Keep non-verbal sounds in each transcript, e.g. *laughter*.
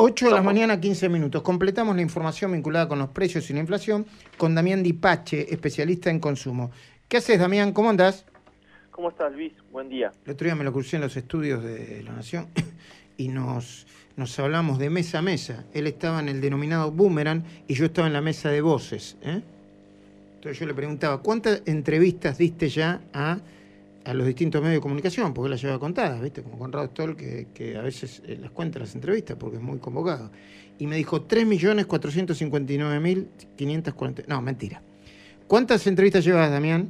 8 de la mañana, 15 minutos. Completamos la información vinculada con los precios y la inflación con Damián Dipache, especialista en consumo. ¿Qué haces, Damián? ¿Cómo andás? ¿Cómo estás, Luis? Buen día. El otro día me lo crucé en los estudios de La Nación *coughs* y nos, nos hablamos de mesa a mesa. Él estaba en el denominado boomerang y yo estaba en la mesa de voces. ¿eh? Entonces yo le preguntaba, ¿cuántas entrevistas diste ya a a los distintos medios de comunicación, porque él las lleva contadas, ¿viste? Como Conrado Stoll, que, que a veces eh, las cuenta las entrevistas porque es muy convocado. Y me dijo 3.459.540. No, mentira. ¿Cuántas entrevistas llevas, Damián?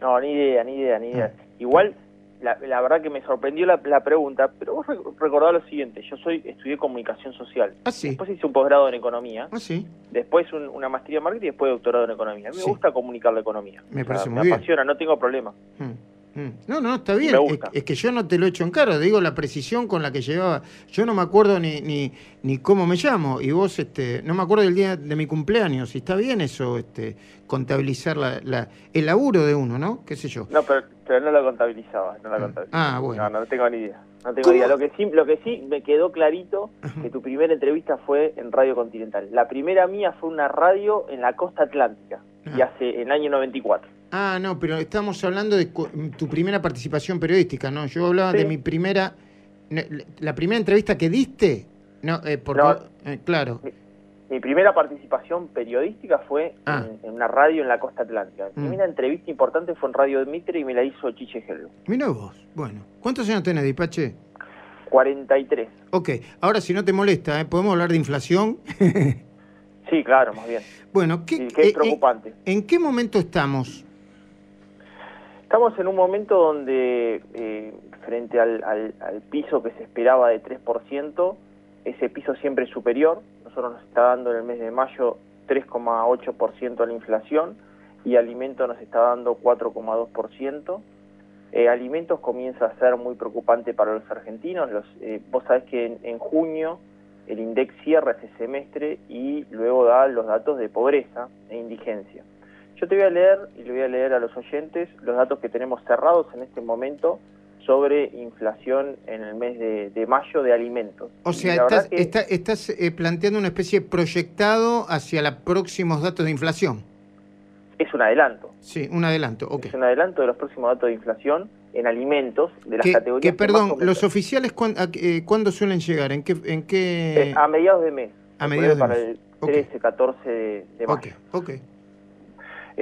No, ni idea, ni idea, ni idea. Ah. Igual, la, la, verdad que me sorprendió la, la, pregunta, pero vos recordás lo siguiente, yo soy estudié comunicación social. Ah, sí. Después hice un posgrado en economía. Ah, sí. Después una maestría en marketing y después doctorado en economía. A mí me gusta comunicar la economía. Me parece muy bien. Me apasiona, no tengo problema. Hmm. Mm. No, no, está bien. Es, que yo no te lo echo en cara, digo la precisión con la que llevaba. Yo no me acuerdo ni, ni, ni cómo me llamo, y vos este, no me acuerdo del día de mi cumpleaños, y está bien eso, este, contabilizar la, la, el laburo de uno, ¿no? ¿Qué sé yo? No, pero, no lo contabilizaba, no la ah. contabilizaba. Ah, bueno. No, no tengo ni idea. No tengo idea. Lo que, sí, lo que sí me quedó clarito que tu primera entrevista fue en Radio Continental. La primera mía fue una radio en la costa atlántica, y ah. hace en el año 94. Ah, no, pero estamos hablando de tu primera participación periodística, ¿no? Yo hablaba de mi primera, la primera entrevista que diste, no, eh, porque, eh, claro. Mi, primera participación periodística fue ah. en, una radio en la costa atlántica. Mi mm. primera entrevista importante fue en Radio Dmitre y me la hizo Chiche Hello. Mira vos, bueno. ¿Cuántos años tenés, Dipache? 43. Ok, ahora si no te molesta, ¿eh? ¿podemos hablar de inflación? *laughs* sí, claro, más bien. Bueno, ¿qué, es eh, preocupante. ¿En qué momento estamos? Estamos en un momento donde, eh, frente al, al, piso que se esperaba de 3%, ese piso siempre es superior. Nosotros nos está dando en el mes de mayo 3,8% la inflación y alimentos nos está dando 4,2%. Eh, alimentos comienza a ser muy preocupante para los argentinos. Los, eh, vos sabés que en, en, junio el INDEX cierra ese semestre y luego da los datos de pobreza e indigencia. Yo te voy a leer y le voy a leer a los oyentes los datos que tenemos cerrados en este momento sobre inflación en el mes de, mayo de alimentos. O sea, estás, eh, planteando una especie de proyectado hacia los próximos datos de inflación. Es un adelanto. Sí, un adelanto, ok. Es un adelanto de los próximos datos de inflación en alimentos de las categorías. Que, perdón, ¿los oficiales eh, cuándo suelen llegar? ¿En qué...? En qué... Eh, a mediados de mes. A mediados de mes. Para el 13, 14 de, mayo. Ok, ok.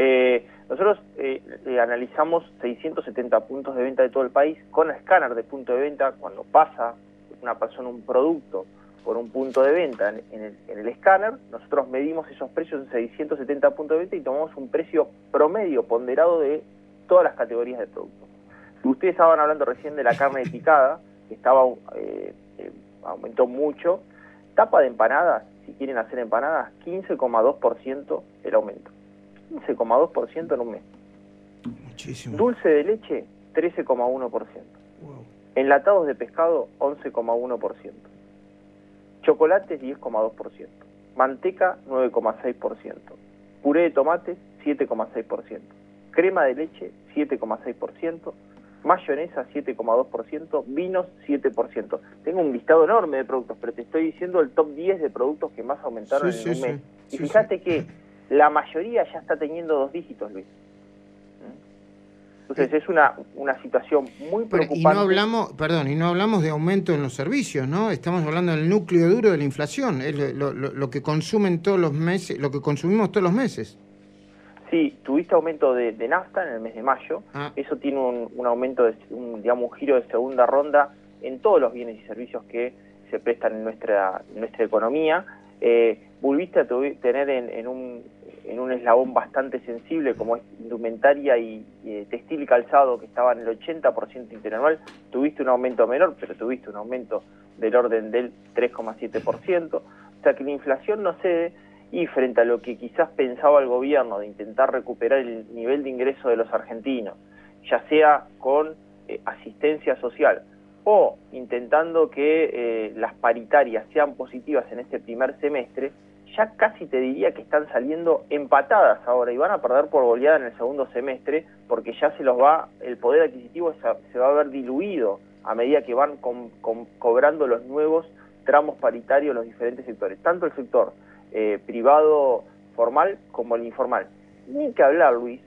Eh, nosotros eh, eh, analizamos 670 puntos de venta de todo el país con escáner de punto de venta. Cuando pasa una persona un producto por un punto de venta en, el, en el escáner, nosotros medimos esos precios en 670 puntos de venta y tomamos un precio promedio ponderado de todas las categorías de productos. Ustedes estaban hablando recién de la carne picada, que estaba aumentó mucho. Tapa de empanadas, si quieren hacer empanadas, 15,2% el aumento. 15,2% en un mes. Muchísimo. Dulce de leche, 13,1%. Wow. Enlatados de pescado, 11,1%. Chocolates, 10,2%. Manteca, 9,6%. Puré de tomate, 7,6%. Crema de leche, 7,6%. Mayonesa, 7,2%. Vinos, 7%. Tengo un listado enorme de productos, pero te estoy diciendo el top 10 de productos que más aumentaron en un mes. y fíjate que *laughs* la mayoría ya está teniendo dos dígitos, Luis. Entonces es una, una situación muy preocupante. y no hablamos, perdón, y no hablamos de aumento en los servicios, ¿no? Estamos hablando del núcleo duro de la inflación, es lo, que consumen todos los meses, lo que consumimos todos los meses. Sí, tuviste aumento de, de nafta en el mes de mayo. Ah. Eso tiene un, aumento, de, un, digamos, un giro de segunda ronda en todos los bienes y servicios que se prestan en nuestra, nuestra economía. Eh, volviste a tener en, un, en un eslabón bastante sensible como es indumentaria y, textil y calzado que estaba en el 80% interanual, tuviste un aumento menor, pero tuviste un aumento del orden del 3,7%, o sea que la inflación no cede y frente a lo que quizás pensaba el gobierno de intentar recuperar el nivel de ingreso de los argentinos, ya sea con eh, asistencia social o intentando que eh, las paritarias sean positivas en este primer semestre, ya casi te diría que están saliendo empatadas ahora y van a perder por goleada en el segundo semestre porque ya se los va, el poder adquisitivo se va a ver diluido a medida que van cobrando los nuevos tramos paritarios los diferentes sectores, tanto el sector eh, privado formal como el informal. Ni que hablar, Luis,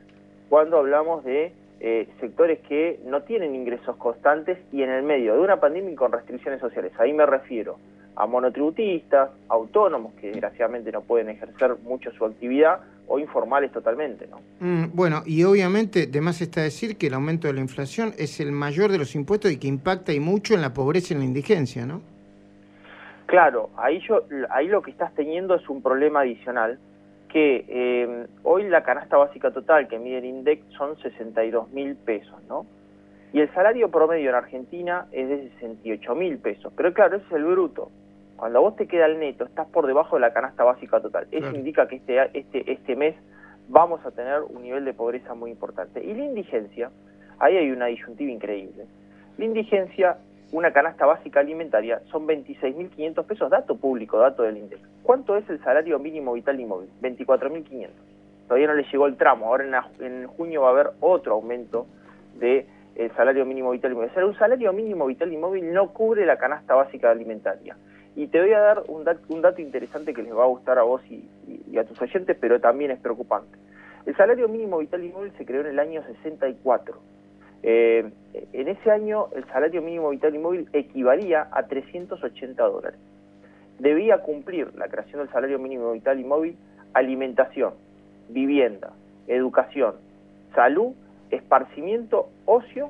cuando hablamos de eh, sectores que no tienen ingresos constantes y en el medio de una pandemia y con restricciones sociales. Ahí me refiero a monotributistas, autónomos que desgraciadamente no pueden ejercer mucho su actividad o informales totalmente. ¿no? Mm, bueno, y obviamente, además está decir que el aumento de la inflación es el mayor de los impuestos y que impacta y mucho en la pobreza y en la indigencia, ¿no? Claro, ahí, yo, ahí lo que estás teniendo es un problema adicional que eh, hoy la canasta básica total que mide el INDEC son 62 mil pesos, ¿no? Y el salario promedio en Argentina es de 68 mil pesos. Pero claro, ese es el bruto. Cuando vos te queda el neto, estás por debajo de la canasta básica total. Eso indica que este, este, este mes vamos a tener un nivel de pobreza muy importante. Y la indigencia, ahí hay una disyuntiva increíble. La indigencia una canasta básica alimentaria son 26.500 pesos, dato público, dato del INDEC. ¿Cuánto es el salario mínimo vital y móvil? 24.500. Todavía no le llegó el tramo, ahora en, junio va a haber otro aumento del de salario mínimo vital y móvil. O sea, un salario mínimo vital y móvil no cubre la canasta básica alimentaria. Y te voy a dar un, dato interesante que les va a gustar a vos y, a tus oyentes, pero también es preocupante. El salario mínimo vital y se creó en el año 64 eh, en ese año el salario mínimo vital y equivalía a 380 dólares. Debía cumplir la creación del salario mínimo vital y móvil alimentación, vivienda, educación, salud, esparcimiento, ocio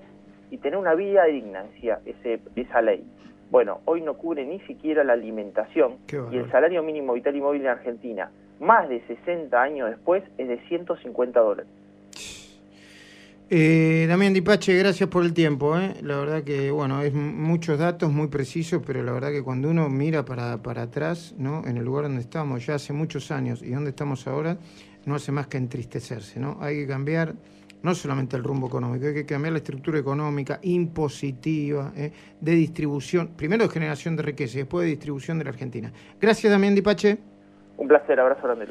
y tener una vida digna, decía ese, esa ley. Bueno, hoy no cubre ni siquiera la alimentación y el salario mínimo vital y móvil en Argentina, más de 60 años después, es de 150 dólares. Eh, Damián Dipache, gracias por el tiempo. ¿eh? La verdad que, bueno, es muchos datos muy precisos, pero la verdad que cuando uno mira para, para atrás, ¿no? en el lugar donde estamos ya hace muchos años y donde estamos ahora, no hace más que entristecerse. ¿no? Hay que cambiar no solamente el rumbo económico, hay que cambiar la estructura económica impositiva, ¿eh? de distribución, primero de generación de riqueza y después de distribución de la Argentina. Gracias, Damián Dipache. Un placer, abrazo grande.